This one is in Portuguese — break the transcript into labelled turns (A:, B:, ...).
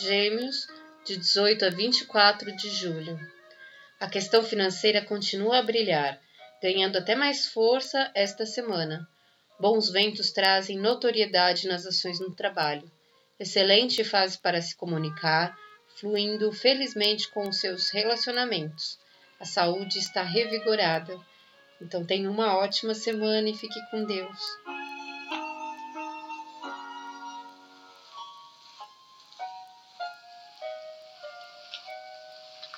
A: Gêmeos, de 18 a 24 de julho. A questão financeira continua a brilhar, ganhando até mais força esta semana. Bons ventos trazem notoriedade nas ações no trabalho. Excelente fase para se comunicar, fluindo felizmente com os seus relacionamentos. A saúde está revigorada. Então tenha uma ótima semana e fique com Deus.